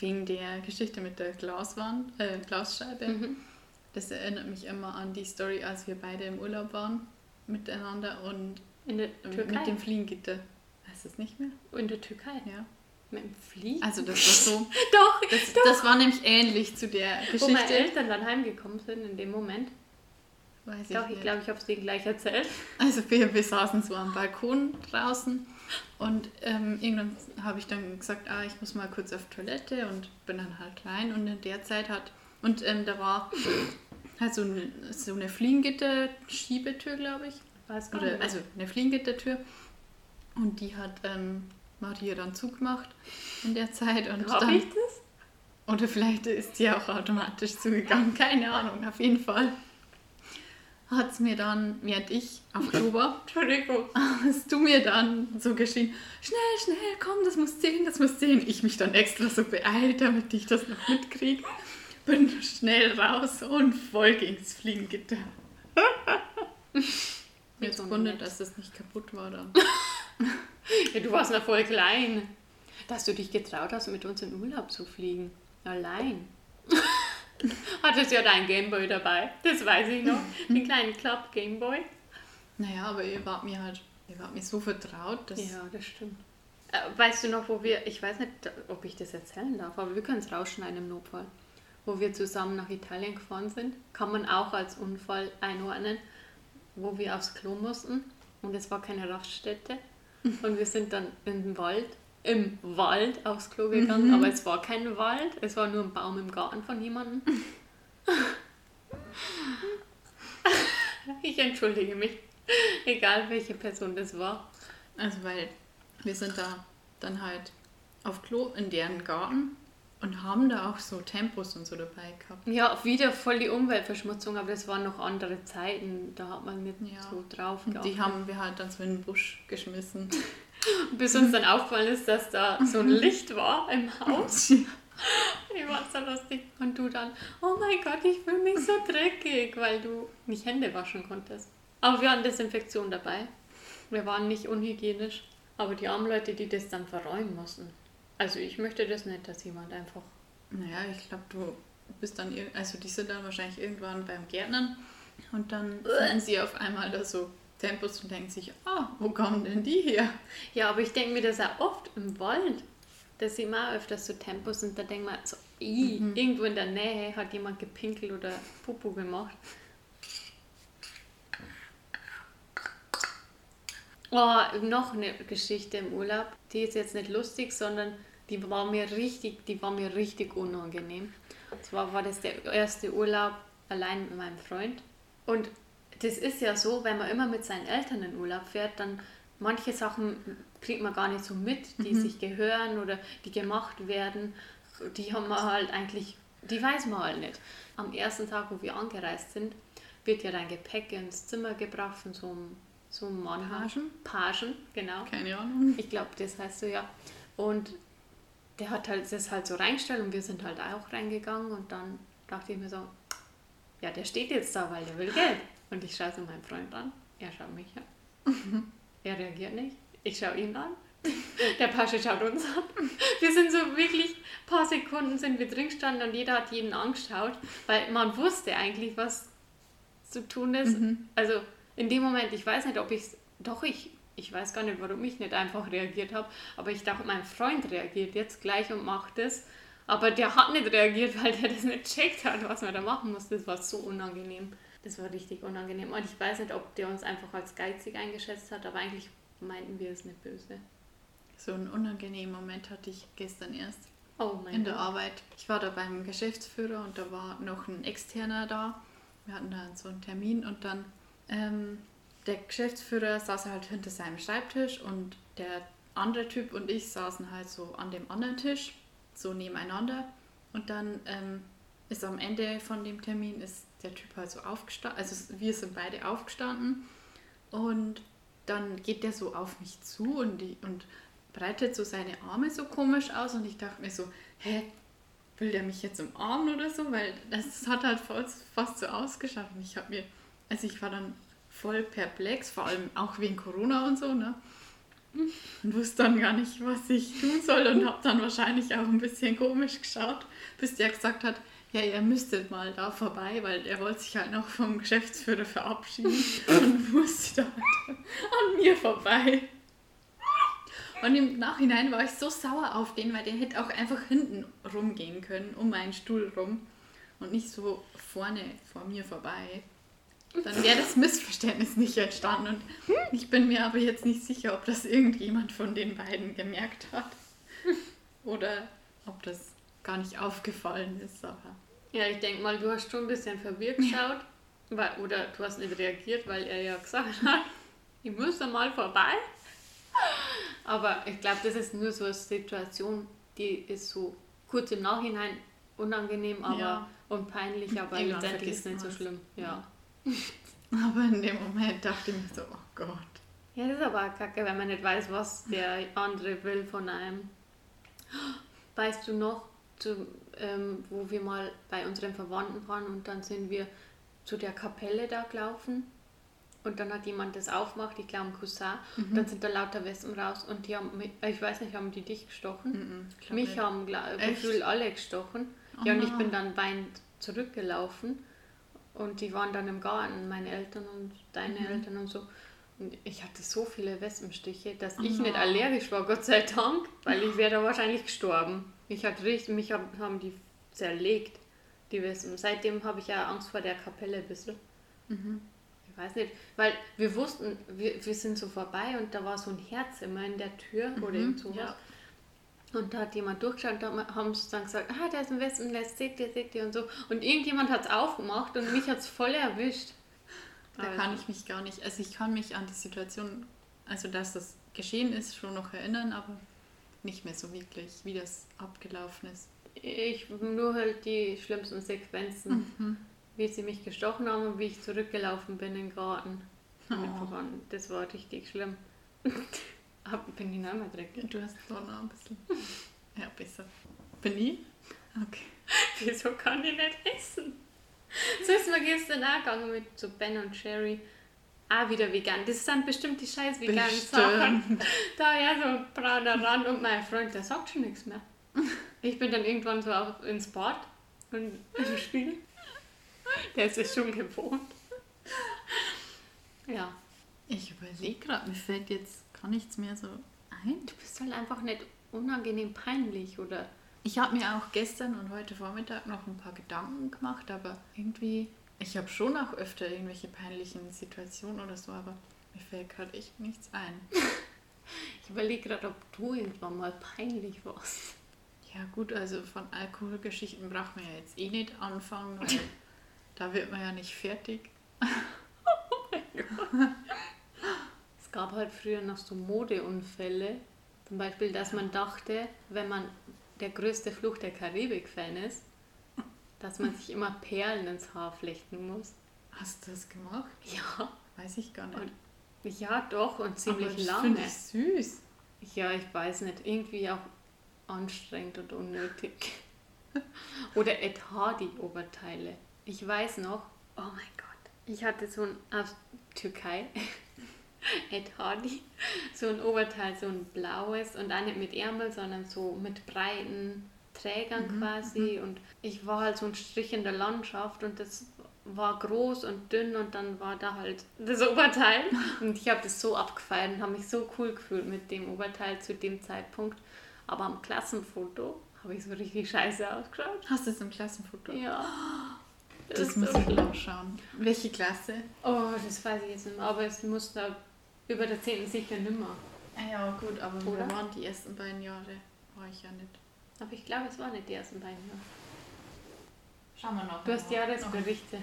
[SPEAKER 2] wegen der Geschichte mit der Glaswand, äh, Glasscheibe. Mhm. Das erinnert mich immer an die Story, als wir beide im Urlaub waren miteinander und
[SPEAKER 1] in der Türkei.
[SPEAKER 2] mit dem Fliegengitter. Heißt das nicht mehr?
[SPEAKER 1] In der Türkei?
[SPEAKER 2] Ja.
[SPEAKER 1] Mit dem Fliegen?
[SPEAKER 2] Also das war so.
[SPEAKER 1] doch,
[SPEAKER 2] das,
[SPEAKER 1] doch.
[SPEAKER 2] Das war nämlich ähnlich zu der Geschichte. Wo
[SPEAKER 1] meine Eltern dann heimgekommen sind in dem Moment.
[SPEAKER 2] Weiß
[SPEAKER 1] doch, ich, ich glaube, ich habe es denen gleich erzählt.
[SPEAKER 2] Also wir, wir saßen so am Balkon draußen und ähm, irgendwann habe ich dann gesagt, ah, ich muss mal kurz auf Toilette und bin dann halt klein. Und in der Zeit hat, und ähm, da war halt so eine, so eine Fliegengitter-Schiebetür, glaube ich.
[SPEAKER 1] Weiß
[SPEAKER 2] Oder, also eine Fliegengitter-Tür. Und die hat ähm, Maria dann zugemacht in der Zeit. Und dann,
[SPEAKER 1] ich das?
[SPEAKER 2] Oder vielleicht ist die auch automatisch zugegangen, keine Ahnung, auf jeden Fall hat es mir dann, während ich auf Klo war,
[SPEAKER 1] Entschuldigung,
[SPEAKER 2] hast du mir dann so geschrien, schnell, schnell, komm, das muss sehen, das muss sehen. Ich mich dann extra so beeilt, damit ich das noch mitkriege. Bin schnell raus und voll gegens Fliegengitter. Jetzt wundert, dass das nicht kaputt war dann.
[SPEAKER 1] ja, du warst noch voll klein. Dass du dich getraut hast, mit uns in Urlaub zu fliegen. Allein. Hattest ja dein Gameboy dabei, das weiß ich noch. Den kleinen Club Gameboy.
[SPEAKER 2] Naja, aber ihr wart mir halt, ihr wart mir so vertraut, dass.
[SPEAKER 1] Ja, das stimmt. Äh, weißt du noch, wo wir, ich weiß nicht, ob ich das erzählen darf, aber wir können es rausschneiden im Notfall. Wo wir zusammen nach Italien gefahren sind, kann man auch als Unfall einordnen, wo wir aufs Klo mussten und es war keine Raststätte. Und wir sind dann in den Wald im Wald aufs Klo gegangen, mhm. aber es war kein Wald, es war nur ein Baum im Garten von jemandem. ich entschuldige mich. Egal welche Person das war.
[SPEAKER 2] Also weil wir sind da dann halt auf Klo in deren Garten und haben da auch so Tempos und so dabei gehabt.
[SPEAKER 1] Ja, wieder voll die Umweltverschmutzung, aber das waren noch andere Zeiten. Da hat man nicht ja. so drauf
[SPEAKER 2] Und die haben wir halt dann so in den Busch geschmissen.
[SPEAKER 1] Bis uns dann aufgefallen ist, dass da so ein Licht war im Haus. Ich war so lustig. Und du dann, oh mein Gott, ich fühle mich so dreckig, weil du nicht Hände waschen konntest. Aber wir hatten Desinfektion dabei. Wir waren nicht unhygienisch. Aber die armen Leute, die das dann verräumen mussten. Also ich möchte das nicht, dass jemand einfach.
[SPEAKER 2] Naja, ich glaube, du bist dann, also die sind dann wahrscheinlich irgendwann beim Gärtnern und dann finden sie auf einmal da so Tempos und denken sich, ah, wo kommen denn die her?
[SPEAKER 1] Ja, aber ich denke mir das auch oft im Wald. Da sieht man öfters so Tempos und da denkt man so, mhm. irgendwo in der Nähe hat jemand gepinkelt oder Pupu gemacht. Oh, noch eine Geschichte im Urlaub. Die ist jetzt nicht lustig, sondern die war mir richtig, die war mir richtig unangenehm. Und zwar war das der erste Urlaub allein mit meinem Freund. Und das ist ja so, wenn man immer mit seinen Eltern in Urlaub fährt, dann manche Sachen kriegt man gar nicht so mit, die mhm. sich gehören oder die gemacht werden. Die haben wir halt eigentlich, die weiß man halt nicht. Am ersten Tag, wo wir angereist sind, wird ja dein Gepäck ins Zimmer gebracht von so einem, so einem Mann.
[SPEAKER 2] Pagen?
[SPEAKER 1] Pagen, genau.
[SPEAKER 2] Keine Ahnung.
[SPEAKER 1] Ich glaube, das heißt so, ja. Und der hat halt das halt so reingestellt und wir sind halt auch reingegangen und dann dachte ich mir so, ja, der steht jetzt da, weil der will Geld. Und ich schaue so meinen Freund an, er schaut mich an. Er reagiert nicht, ich schaue ihn an. Der Pasche schaut uns an. Wir sind so wirklich, ein paar Sekunden sind wir drin gestanden und jeder hat jeden angeschaut, weil man wusste eigentlich, was zu tun ist. Mhm. Also in dem Moment, ich weiß nicht, ob ich doch ich, ich weiß gar nicht, warum ich nicht einfach reagiert habe, aber ich dachte, mein Freund reagiert jetzt gleich und macht es. Aber der hat nicht reagiert, weil der das nicht checkt hat, was man da machen muss. Das war so unangenehm. Das war richtig unangenehm. Und ich weiß nicht, ob der uns einfach als geizig eingeschätzt hat, aber eigentlich meinten wir es nicht böse.
[SPEAKER 2] So einen unangenehmen Moment hatte ich gestern erst.
[SPEAKER 1] Oh mein
[SPEAKER 2] In der Gott. Arbeit. Ich war da beim Geschäftsführer und da war noch ein Externer da. Wir hatten da so einen Termin und dann ähm, der Geschäftsführer saß halt hinter seinem Schreibtisch und der andere Typ und ich saßen halt so an dem anderen Tisch, so nebeneinander. Und dann ähm, ist am Ende von dem Termin ist der Typ halt so aufgestanden, also wir sind beide aufgestanden und dann geht der so auf mich zu und, die, und breitet so seine Arme so komisch aus und ich dachte mir so, hä, will der mich jetzt umarmen oder so? Weil das hat halt fast, so ausgeschaut und ich habe mir, also ich war dann voll perplex, vor allem auch wegen Corona und so, ne? Und wusste dann gar nicht, was ich tun soll und habe dann wahrscheinlich auch ein bisschen komisch geschaut, bis der gesagt hat, ja, ihr müsstet mal da vorbei, weil er wollte sich halt noch vom Geschäftsführer verabschieden und musste da halt an mir vorbei. Und im Nachhinein war ich so sauer auf den, weil der hätte auch einfach hinten rumgehen können, um meinen Stuhl rum und nicht so vorne vor mir vorbei. Dann wäre das Missverständnis nicht entstanden. Und ich bin mir aber jetzt nicht sicher, ob das irgendjemand von den beiden gemerkt hat. Oder ob das gar nicht aufgefallen ist. Aber
[SPEAKER 1] ja, ich denke mal, du hast schon ein bisschen verwirrt geschaut. Weil, oder du hast nicht reagiert, weil er ja gesagt hat, ich muss da mal vorbei. Aber ich glaube, das ist nur so eine Situation, die ist so kurz im Nachhinein unangenehm aber ja. und peinlich, aber Irgendwann letztendlich ist nicht so schlimm. Ja.
[SPEAKER 2] Aber in dem Moment dachte ich mir so, oh Gott.
[SPEAKER 1] Ja, das ist aber kacke, wenn man nicht weiß, was der andere will von einem. Weißt du noch, zu, ähm, wo wir mal bei unseren Verwandten waren und dann sind wir zu der Kapelle da gelaufen und dann hat jemand das aufgemacht, ich glaube ein Cousin, mhm. und dann sind da lauter Wespen raus und die haben, mich, ich weiß nicht, haben die dich gestochen? Mhm, mich nicht. haben gefühlt alle gestochen. Oh ja, und ich bin dann weinend zurückgelaufen und die waren dann im Garten, meine Eltern und deine mhm. Eltern und so. Und ich hatte so viele Wespenstiche, dass oh ich nicht allergisch war, Gott sei Dank, weil ich wäre da wahrscheinlich gestorben. Ich hatte richtig, mich haben die zerlegt, die Wespen. Seitdem habe ich ja Angst vor der Kapelle ein bisschen. Mhm. Ich weiß nicht, weil wir wussten, wir, wir sind so vorbei und da war so ein Herz immer in der Tür mhm, oder irgend sowas. Ja. Und da hat jemand durchgeschaut und da haben sie dann gesagt, ah, da ist ein Wespennest, seht ihr, seht ihr und so. Und irgendjemand hat es aufgemacht und mich hat es voll erwischt.
[SPEAKER 2] Da
[SPEAKER 1] Also.
[SPEAKER 2] kann ich mich gar nicht, also ich kann mich an die Situation, also dass das geschehen ist, schon noch erinnern, aber nicht mehr so wirklich, wie das abgelaufen ist.
[SPEAKER 1] Ich nur halt die schlimmsten Sequenzen,
[SPEAKER 2] Mhm.
[SPEAKER 1] wie sie mich gestochen haben und wie ich zurückgelaufen bin in den Garten.
[SPEAKER 2] Oh.
[SPEAKER 1] Das war richtig schlimm. Hab- bin ich nicht mehr direkt.
[SPEAKER 2] Du hast vorne ein bisschen. Ja, besser. Bin ich? Okay.
[SPEAKER 1] Wieso kann ich nicht essen? So ist mir gestern auch gegangen mit so Ben und Sherry. Auch wieder vegan. Das sind bestimmt die scheiß veganen Sachen.
[SPEAKER 2] Bestimmt.
[SPEAKER 1] Da ja so brauner Rand und mein Freund, der sagt schon nichts mehr. Ich bin dann irgendwann so auch ins Bad und im Spiel. Der ist es schon gewohnt. Ja,
[SPEAKER 2] Ich überlege gerade, mir fällt jetzt gar nichts mehr so ein.
[SPEAKER 1] du bist halt einfach nicht unangenehm peinlich, oder?
[SPEAKER 2] Ich habe mir auch gestern und heute Vormittag noch ein paar Gedanken gemacht, aber irgendwie, ich habe schon auch öfter irgendwelche peinlichen Situationen oder so, aber mir fällt gerade echt nichts ein.
[SPEAKER 1] Ich überlege gerade, ob du irgendwann mal peinlich warst.
[SPEAKER 2] Ja gut, also von Alkoholgeschichten braucht man ja jetzt eh nicht anfangen, weil da wird man ja nicht fertig.
[SPEAKER 1] Es gab halt früher noch so Modeunfälle. Zum Beispiel, dass man dachte, wenn man der größte Fluch der Karibik-Fan ist, dass man sich immer Perlen ins Haar flechten muss.
[SPEAKER 2] Hast du das gemacht?
[SPEAKER 1] Ja,
[SPEAKER 2] Weiß ich gar nicht.
[SPEAKER 1] Und- ja doch und ziemlich
[SPEAKER 2] aber das
[SPEAKER 1] lange.
[SPEAKER 2] finde ich süß.
[SPEAKER 1] Ja, ich weiß nicht, irgendwie auch anstrengend und unnötig. Oder Ed Hardy Oberteile. Ich weiß noch, oh mein Gott, ich hatte so ein aus Türkei Ed Hardy so ein Oberteil, so ein blaues und auch nicht mit Ärmel, sondern so mit breiten Trägern quasi und ich war halt so ein Strich in der Landschaft und das war groß und dünn und dann war da halt das Oberteil und ich habe das so abgefeiert und habe mich so cool gefühlt mit dem Oberteil zu dem Zeitpunkt. Aber am Klassenfoto habe ich so richtig scheiße ausgeschaut.
[SPEAKER 2] Hast du es im Klassenfoto?
[SPEAKER 1] Ja.
[SPEAKER 2] Das
[SPEAKER 1] ist
[SPEAKER 2] muss ich
[SPEAKER 1] schlimm.
[SPEAKER 2] nachschauen. Welche Klasse?
[SPEAKER 1] Oh, das weiß ich jetzt nicht mehr, aber es muss da über der 10. sicher nimmer.
[SPEAKER 2] Ah ja, gut, aber
[SPEAKER 1] Oder?
[SPEAKER 2] wir waren die ersten beiden Jahre. War ich ja nicht.
[SPEAKER 1] Aber ich glaube, es war nicht die ersten beiden.
[SPEAKER 2] Schauen wir noch.
[SPEAKER 1] Du hast Jahresberichte.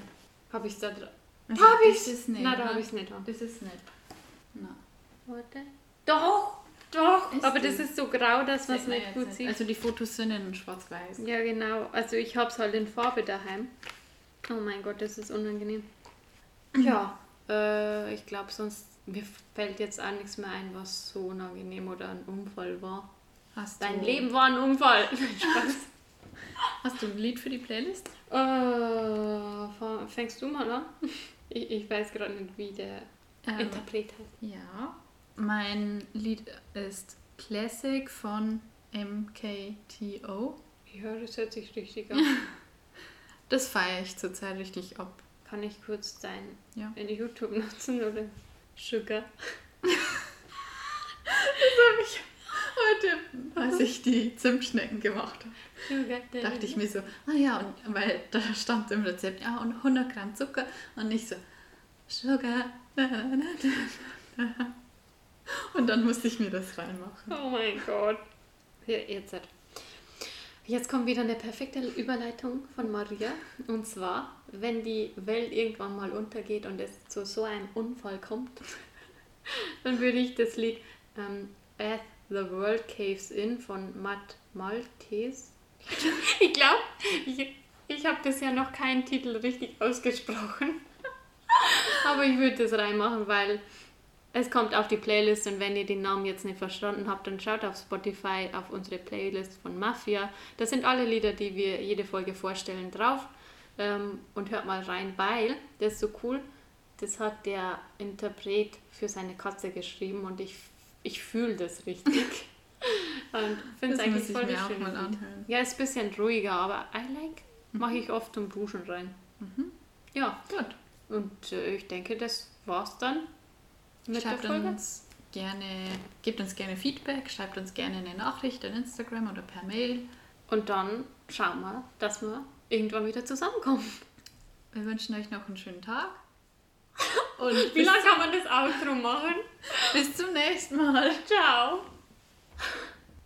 [SPEAKER 1] Habe ich da dran?
[SPEAKER 2] Hab
[SPEAKER 1] Hab
[SPEAKER 2] ich das nicht?
[SPEAKER 1] Nein, da
[SPEAKER 2] ne?
[SPEAKER 1] habe ich es nicht.
[SPEAKER 2] Das ist nicht.
[SPEAKER 1] Warte. Doch! Doch!
[SPEAKER 2] Ist
[SPEAKER 1] aber
[SPEAKER 2] das?
[SPEAKER 1] ist so grau, dass man es nicht gut sieht.
[SPEAKER 2] Also die Fotos sind in schwarz-weiß.
[SPEAKER 1] Ja, genau. Also ich habe es halt in Farbe daheim. Oh mein Gott, das ist unangenehm. Ja, äh, ich glaube, sonst mir fällt jetzt auch nichts mehr ein, was so unangenehm oder ein Unfall war.
[SPEAKER 2] Hast
[SPEAKER 1] Dein
[SPEAKER 2] du,
[SPEAKER 1] Leben war ein Unfall. Spaß.
[SPEAKER 2] Hast du ein Lied für die Playlist?
[SPEAKER 1] Äh, fängst du mal an? Ich, ich weiß gerade nicht, wie der
[SPEAKER 2] Ähm,
[SPEAKER 1] Interpret heißt.
[SPEAKER 2] ja. Mein Lied ist Classic von MKTO.
[SPEAKER 1] Ja, das hört sich richtig an.
[SPEAKER 2] Das feiere ich zurzeit richtig ab.
[SPEAKER 1] Kann ich kurz dein
[SPEAKER 2] Ja.
[SPEAKER 1] in YouTube nutzen oder Sugar?
[SPEAKER 2] Heute, als ich die Zimtschnecken gemacht habe, dachte ich mir so, ah ja, und, weil da stand im Rezept, ja, und 100 Gramm Zucker. Und ich so, Sugar. na, na, na. Und dann musste ich mir das reinmachen.
[SPEAKER 1] Oh mein Gott. Hier, jetzt. hat- Jetzt kommt wieder eine perfekte Überleitung von Maria. Und zwar, wenn die Welt irgendwann mal untergeht und es zu so einem Unfall kommt, dann würde ich das Lied ähm, As the World Caves In von Matt Maltese. Ich glaube, ich, ich habe bisher noch keinen Titel richtig ausgesprochen. Aber ich würde das reinmachen, weil es kommt auf die Playlist und wenn ihr den Namen jetzt nicht verstanden habt, dann schaut auf Spotify auf unsere Playlist von Mafia. Da sind alle Lieder, die wir jede Folge vorstellen, drauf. Ähm, und hört mal rein, weil das ist so cool. Das hat der Interpret für seine Katze geschrieben und ich, ich fühle das richtig. und finde es eigentlich
[SPEAKER 2] ich
[SPEAKER 1] voll Lied.
[SPEAKER 2] anhören.
[SPEAKER 1] Ja, ist ein bisschen ruhiger, aber I like. Mache ich oft zum Duschen rein.
[SPEAKER 2] Mhm.
[SPEAKER 1] Ja,
[SPEAKER 2] Gut.
[SPEAKER 1] und äh, ich denke, das war's dann mit
[SPEAKER 2] Schreibt
[SPEAKER 1] der Folge.
[SPEAKER 2] uns gerne, gebt uns gerne Feedback, schreibt uns gerne eine Nachricht in Instagram oder per Mail.
[SPEAKER 1] Und dann schauen wir, dass wir irgendwann wieder zusammenkommen.
[SPEAKER 2] Wir wünschen euch noch einen schönen Tag. Und
[SPEAKER 1] Wie lange kann man das Outro machen?
[SPEAKER 2] Bis zum nächsten Mal.
[SPEAKER 1] Ciao.